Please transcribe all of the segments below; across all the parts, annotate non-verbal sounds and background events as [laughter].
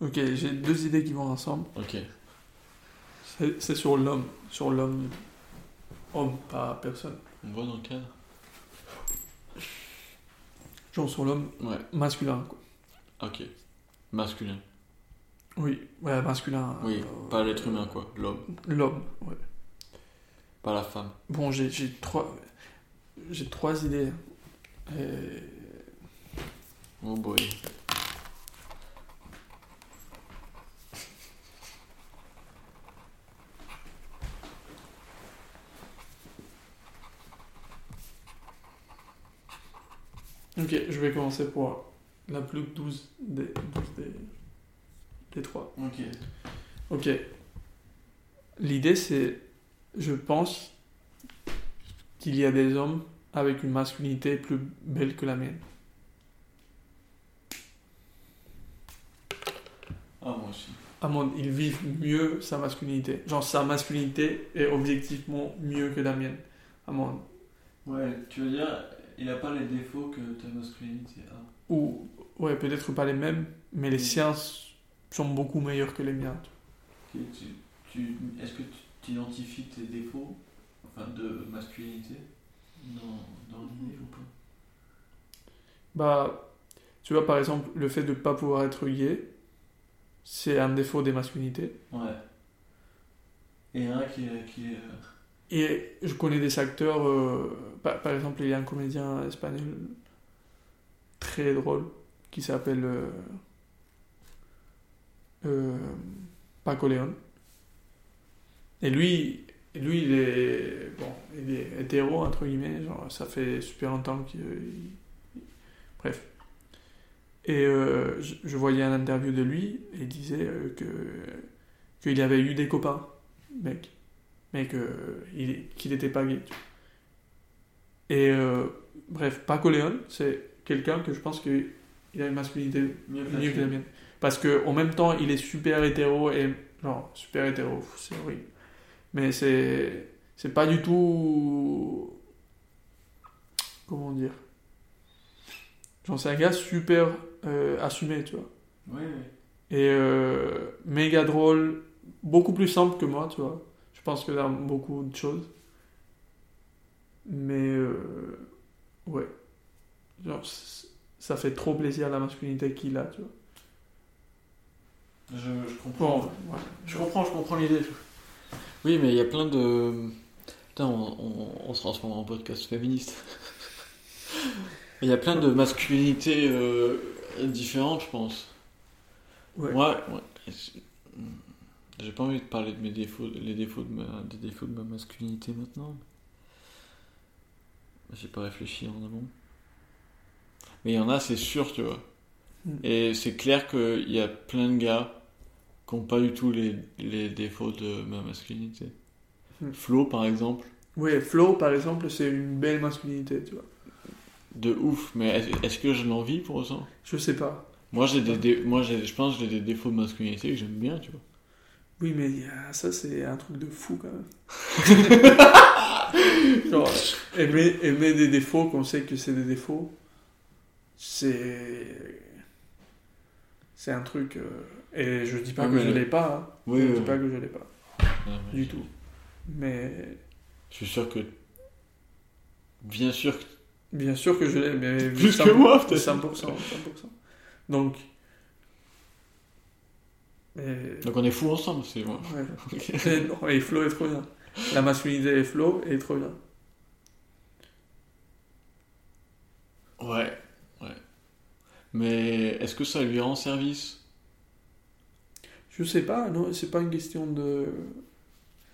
Ok, j'ai deux idées qui vont ensemble. Ok. C'est sur l'homme. Sur l'homme. Homme, pas personne. On voit dans le cadre Genre sur l'homme Ouais. masculin, quoi. Ok. Masculin. Oui, ouais, masculin. Oui, euh, pas l'être humain, quoi. L'homme. L'homme, ouais. Pas la femme. Bon, j'ai j'ai trois. J'ai trois idées. Et... Oh boy. Ok, je vais commencer pour la plus douce des, douce des, des trois. Ok. Ok. L'idée, c'est. Je pense qu'il y a des hommes avec une masculinité plus belle que la mienne. Ah, moi aussi. À mon, ils vivent mieux sa masculinité. Genre, sa masculinité est objectivement mieux que la mienne. À mon. Ouais, tu veux dire, il a pas les défauts que ta masculinité a. Ou, ouais, peut-être pas les mêmes, mais les siens sont beaucoup meilleurs que les miens. Ok, tu, tu, Est-ce que tu t'identifies tes défauts enfin, de masculinité dans, dans l'idée ou pas? Bah, tu vois, par exemple, le fait de ne pas pouvoir être gay, c'est un défaut des masculinités. Ouais. Et un qui est. Qui est euh, Et je connais des acteurs, euh, par, par exemple, il y a un comédien espagnol très drôle qui s'appelle euh, euh, Paco León. Et lui, lui, il est, bon, il est hétéro, entre guillemets, genre, ça fait super longtemps qu'il... il- Bref. Et je, voyais un interview de lui, et il disait que qu'il avait eu des copains, mec mais qu'il n'était pas gay. Et euh, bref, Paco León, c'est quelqu'un que je pense qu'il a une masculinité mieux que la mienne. Parce que en même temps, il est super hétéro et. Non, super hétéro, c'est horrible. Mais c'est. C'est pas du tout. Comment dire? Genre, c'est un gars super euh, assumé, tu vois. Oui, oui. Et euh, méga drôle, beaucoup plus simple que moi, tu vois. Je pense que dans beaucoup de choses. Mais euh, ouais. Genre, ça fait trop plaisir la masculinité qu'il a, tu vois. Je, je comprends. Bon, ouais. Je comprends, je comprends l'idée. Oui, mais il y a plein de. Putain, on, on- on se transforme en podcast féministe. [laughs] Il y a plein de masculinités euh, différentes, je pense. Ouais. Moi, ouais, j'ai- pas envie de parler de mes défauts, les défauts de ma, des défauts de ma masculinité maintenant. J'ai pas réfléchi en amont. Mais il y en a, c'est sûr, tu vois. Mm. Et c'est clair qu'il y a plein de gars qui n'ont pas du tout les, les défauts de ma masculinité. Mm. Flo, par exemple, Ouais, Flo, par exemple, c'est une belle masculinité, tu vois. de ouf, mais est- est-ce que je l'envie pour autant? Je sais pas. Moi, j'ai des, moi je pense que j'ai des défauts de masculinité que j'aime bien, tu vois. Oui, mais ça, c'est un truc de fou, quand même. [laughs] Genre, aimer, aimer des défauts qu'on sait que c'est des défauts, c'est. C'est un truc. euh, Et je dis pas que je l'ai pas, hein. Oui, je oui, dis pas que je l'ai pas, du tout. Mais. Je suis sûr que. Bien sûr que. Bien sûr que je l'ai, mais. Plus 100%, que moi, peut-être. 100%, 100%. Donc. Mais. Donc on est fous ensemble, c'est bon. Ouais. [laughs] Ok. Et, non, et Flo est trop bien. La masculinité et Flo est trop bien. Ouais, ouais. Mais est-ce que ça lui rend service? Je sais pas, non, c'est pas une question de.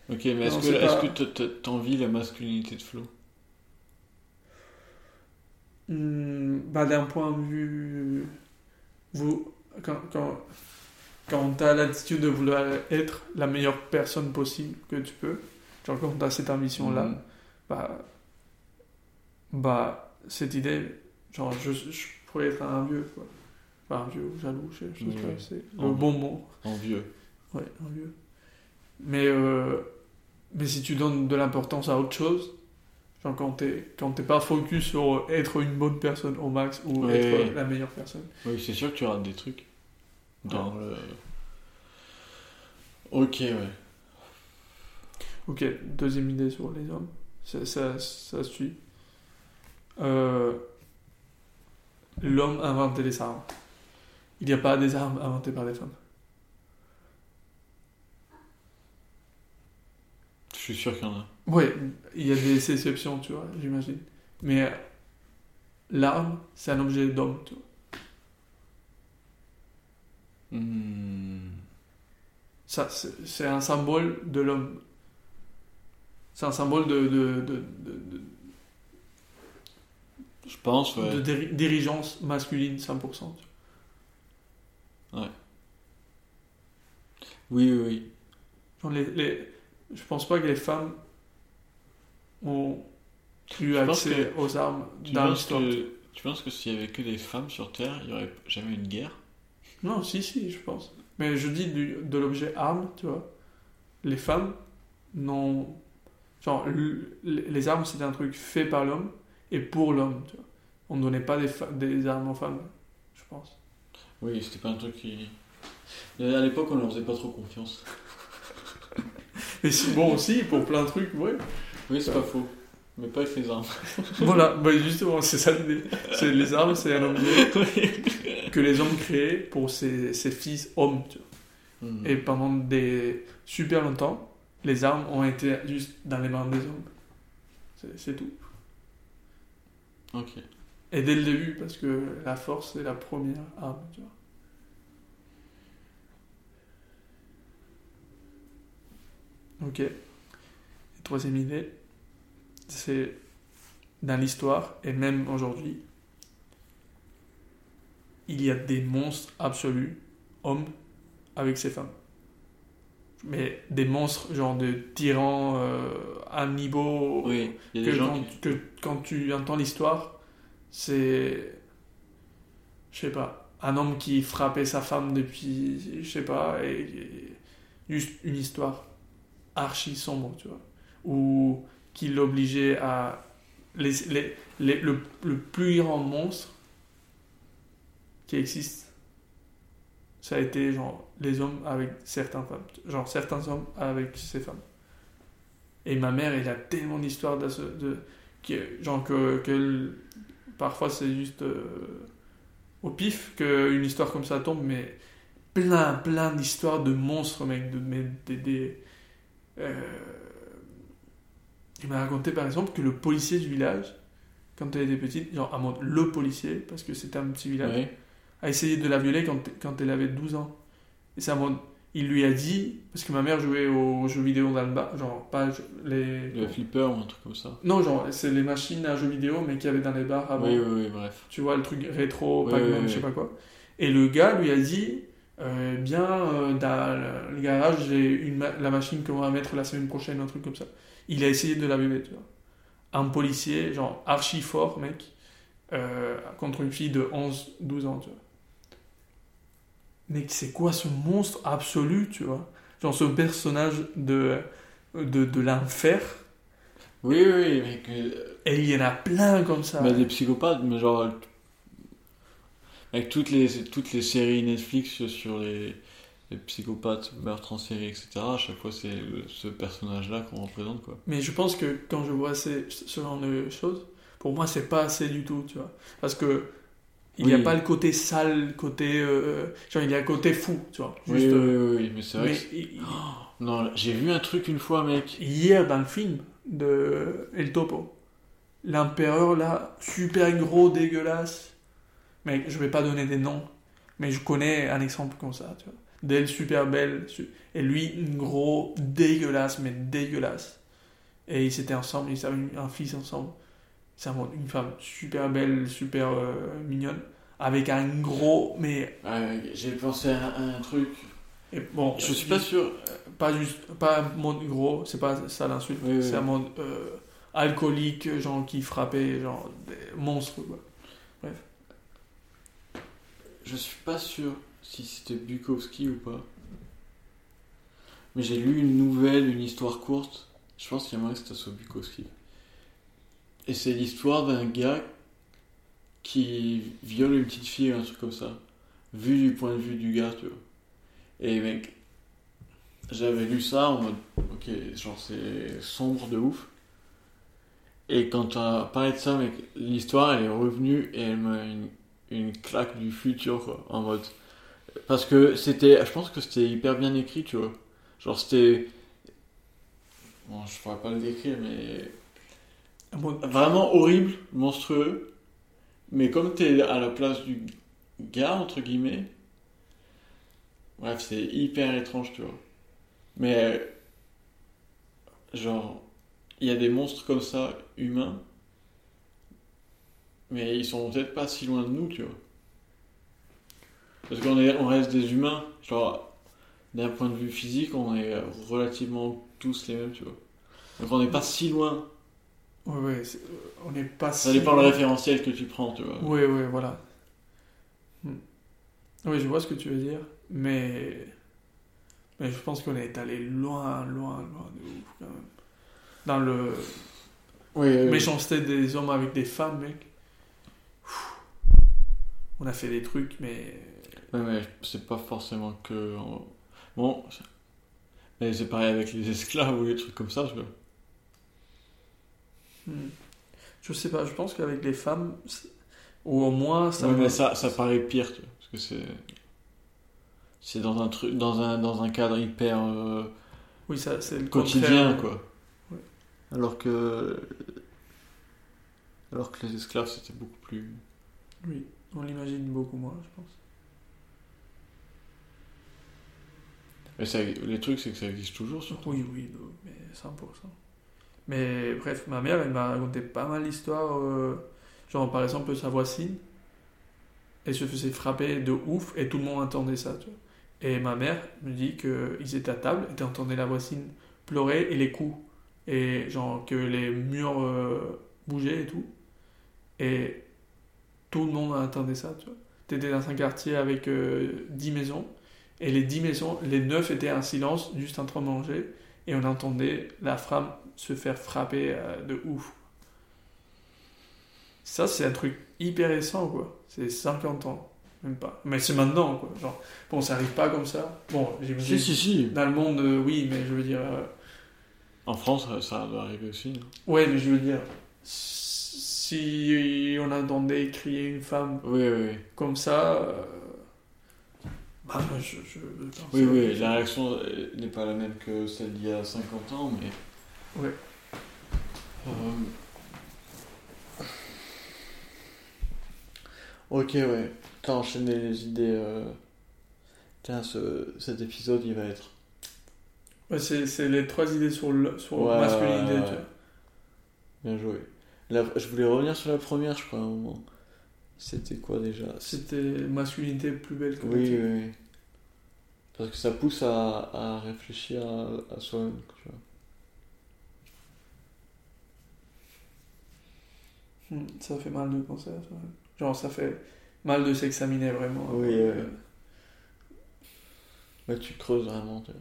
Ok, mais est-ce que est-ce pas- t'envies la masculinité de Flo? Hmm, bah, d'un point de vue. Vous, quand, quand, quand tu as l'attitude de vouloir être la meilleure personne possible que tu peux, genre quand tu as cette ambition-là, Mhm. bah, bah, cette idée, genre, je, je pourrais être un vieux, quoi. Enfin, un vieux ou jaloux, je, je sais pas, c'est le bon mot. En vieux. Ouais, un vieux. Mais, euh, mais si tu donnes de l'importance à autre chose, genre quand t'es quand t'es pas focus sur être une bonne personne au max ou Ouais, être la meilleure personne, Oui, c'est sûr que tu rates des trucs. Dans le... Ok, ouais. Ok, deuxième idée sur les hommes. Ça, ça, ça suit. Euh, L'homme a inventé les armes. Il n'y a pas des armes inventées par les femmes. Je suis sûr qu'il y en a. Ouais, il y a des exceptions, tu vois, j'imagine. Mais euh, l'arme, c'est un objet d'homme, tu vois. Hmm. Ça, c'est un symbole de l'homme. C'est un symbole de, de, de, de, de- Je pense, ouais. de dirigeance masculine 100%. tu vois. Oui, oui, oui. Genre les, les, je pense pas que les femmes ont eu Je accès aux armes dans l'histoire. tu penses que s'il y avait que des femmes sur Terre, il n'y aurait jamais une guerre? Non, si, si, je pense. Mais je dis du- de l'objet arme, tu vois. Les femmes n'ont. Genre, le- les armes, c'était un truc fait par l'homme et pour l'homme, tu vois. On ne donnait pas des, armes aux femmes, je pense. Oui, c'était pas un truc qui. À l'époque, on leur faisait pas trop confiance. [laughs] Mais c'est bon aussi, pour plein de trucs, ouais. Oui, c'est pas faux. Mais pas avec les armes. [laughs] voilà, bah justement, c'est ça l'idée. C'est- Les armes, c'est un objet [laughs] que les hommes créaient pour ses, ses fils hommes, tu vois. Hmm. Et pendant des super longtemps, les armes ont été juste dans les mains des hommes. C'est- C'est tout. Ok. Et dès le début, parce que la force est la première arme, tu vois. Ok. Et troisième idée, c'est dans l'histoire, et même aujourd'hui, il y a des monstres absolus, hommes, avec ces femmes. Mais des monstres, genre de tyrans euh, à niveau Oui, il y a que des gens quand, qui. que quand tu entends l'histoire, c'est. Je sais pas. Un homme qui frappait sa femme depuis. Je sais pas. Et, et juste une histoire archi sombre, tu vois. Ou qui l'obligeait à. Les, les, les- le, le plus grand monstre qui existe, ça a été genre les hommes avec certaines femmes. Genre certains hommes avec ces femmes. Et ma mère, elle a tellement d'histoires de, de que, genre que, parfois c'est juste euh, au pif qu'une histoire comme ça tombe, mais plein, plein d'histoires de monstres, mec, de, des, des, euh, il m'a raconté par exemple que le policier du village, quand elle était petite, genre à mode le policier, parce que c'était un petit village. A essayé de la violer quand, quand elle avait 12 ans. Et mode, il lui a dit, parce que ma mère jouait aux jeux vidéo dans le bar, genre pas les... Le flipper ou un truc comme ça. Non, genre, c'est les machines à jeux vidéo, mais qu'il y avait dans les bars avant. Oui, oui, oui, bref. Tu vois, le truc rétro, Oui, Pac-Man, oui, je sais pas quoi. Et le gars lui a dit euh, Bien, euh, dans le garage, j'ai une ma- la machine qu'on va mettre la semaine prochaine, un truc comme ça. Il a essayé de la violer, tu vois. Un policier, genre archi fort, mec, euh, contre une fille de 11, 12 ans, tu vois. Mec, c'est quoi ce monstre absolu, tu vois? Genre ce personnage de, de, de l'enfer? Oui, oui, mais que. Et il y en a plein comme ça. Bah, des psychopathes, mais genre. Avec toutes les, toutes les séries Netflix sur les, les psychopathes, meurtres en série, etc., à chaque fois c'est le- ce personnage-là qu'on représente, quoi. Mais je pense que quand je vois ces, ce genre de choses, pour moi, c'est pas assez du tout, tu vois. Parce que il n'y a pas le côté sale, côté. euh, genre, il y a le côté fou, tu vois. Juste, oui, euh, oui, oui, mais c'est vrai mais il- Non, j'ai vu un truc une fois, mec. hier, dans le film de El Topo, l'empereur, là, super gros, dégueulasse. Mec, je vais pas donner des noms, mais je connais un exemple comme ça, tu vois. D'elle super belle, su- et lui, gros, dégueulasse, mais dégueulasse. Et ils étaient ensemble, ils avaient un fils ensemble. C'est un- une femme super belle, super euh, mignonne, avec un gros, mais Ouais, j'ai pensé à, à un truc. et bon, Je suis pas sûr. pas juste, pas un mode gros, c'est pas ça l'insulte, Oui, oui, c'est oui. un mode euh, alcoolique, genre qui frappait, genre des monstres, quoi. Je suis pas sûr si c'était Bukowski ou pas. Mais j'ai lu une nouvelle, une histoire courte. Je pense qu'il y a moyen que c'était sur Bukowski. Et c'est l'histoire d'un gars qui viole une petite fille un truc comme ça. vu du point de vue du gars, tu vois. Et mec, j'avais lu ça en mode, ok, genre c'est sombre de ouf. Et quand tu as parlé de ça, mec, l'histoire elle est revenue et elle m'a une, une claque du futur, quoi, en mode. Parce que c'était, je pense que c'était hyper bien écrit, tu vois. Genre c'était. Bon, je pourrais pas le décrire, mais vraiment horrible, monstrueux. Mais comme t'es à la place du gars, entre guillemets, bref, c'est hyper étrange, tu vois. Mais, genre, il y a des monstres comme ça, humains, mais ils sont peut-être pas si loin de nous, tu vois. Parce qu'on on reste des humains, genre, d'un point de vue physique, on est relativement tous les mêmes, tu vois. Donc on n'est pas si loin. Ouais, ouais, c'est- euh, on n'est pas Ça si- dépend le référentiel que tu prends, tu vois. Oui, oui, voilà. Hmm. Oui, je vois ce que tu veux dire, mais, mais je pense qu'on est allé loin, loin, loin de ouf quand même. Dans le Oui, oui, oui. méchanceté des hommes avec des femmes, mec. On a fait des trucs, mais. Ouais, mais c'est pas forcément que. Bon. c'est- Mais c'est pareil avec les esclaves ou les trucs comme ça, tu vois. Je sais pas, je pense qu'avec les femmes, ou au moins ça. Ouais, me- mais ça, ça paraît pire, tu vois. Parce que c'est. C'est dans un truc, dans un, dans un cadre hyper euh, Oui, ça, c'est le quotidien, contraire. quoi. Ouais. Alors que. Alors que les esclaves, c'était beaucoup plus. Oui, on l'imagine beaucoup moins, je pense. Mais ça, les trucs, c'est que ça existe toujours, surtout. Oui, oui, mais 100%. Mais bref, ma mère, elle m'a raconté pas mal d'histoires. euh, genre, par exemple, sa voisine, elle se faisait frapper de ouf et tout le monde entendait ça, tu vois. Et ma mère me dit qu'ils étaient à table et t'entendais la voisine pleurer et les coups. Et genre que les murs euh, bougeaient et tout. Et tout le monde entendait ça, tu vois. T'étais dans un quartier avec euh, 10 maisons. Et les 10 maisons, les 9 étaient en silence, juste en train de manger. Et on entendait la femme se faire frapper euh, de ouf. Ça, c'est un truc hyper récent, quoi. C'est 50 ans, même pas. Mais c'est maintenant, quoi. Genre, bon, ça arrive pas comme ça. Bon, j'imagine. Si, si, si. Dans le monde, euh, oui, mais je veux dire. euh, En France, ça, doit arriver aussi. hein. Ouais, mais je veux dire. Si on entendait crier une femme Oui, oui, oui. comme ça. euh, Bah, je. Oui, oui, la réaction n'est pas la même que celle d'il y a 50 ans, mais. Ouais. Euh, Ok, ouais. T'as enchaîné les idées. euh, Tiens, ce... cet épisode, il va être. Ouais, c'est c'est les trois idées sur, le, sur Ouais, masculinité, ouais. Bien joué. La- Je voulais revenir sur la première, je crois, à un moment. C'était quoi déjà? C'était masculinité plus belle que oui, oui. Parce que ça pousse à, à réfléchir à, à soi-même, tu vois. Ça fait mal de penser à ça. Genre, ça fait mal de s'examiner vraiment. Oui, Euh, ouais. Tu creuses vraiment, tu vois.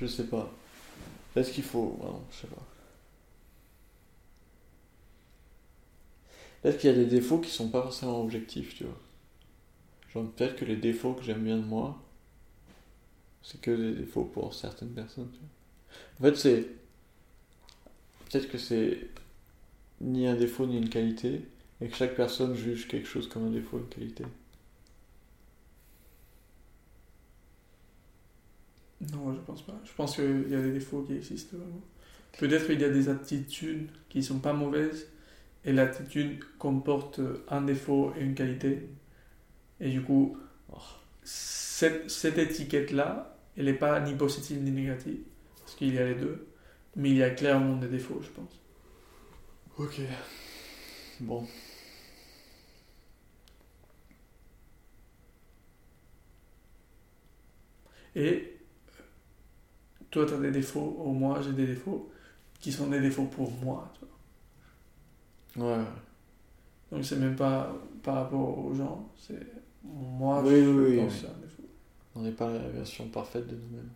Je sais pas. Est-ce qu'il faut. Non, je sais pas. Peut-être qu'il y a des défauts qui sont pas forcément objectifs, tu vois. Genre, peut-être que les défauts que j'aime bien de moi, c'est que des défauts pour certaines personnes, tu vois. En fait, c'est. Peut-être que c'est ni un défaut ni une qualité, et que chaque personne juge quelque chose comme un défaut ou une qualité. Non, je pense pas. Je pense qu'il y a des défauts qui existent vraiment. Peut-être qu'il y a des attitudes qui sont pas mauvaises et l'attitude comporte un défaut et une qualité. Et du coup, Oh. cette, cette étiquette-là, elle n'est pas ni positive ni négative, parce qu'il y a les deux, mais il y a clairement des défauts, je pense. Ok. Bon. Et toi, tu as des défauts, ou moi, j'ai des défauts, qui sont des défauts pour moi. tu vois. Ouais. Donc, c'est même pas par rapport aux gens, c'est moi, Oui, je oui, pense oui. que c'est un défaut. On n'est pas la version parfaite de nous-mêmes.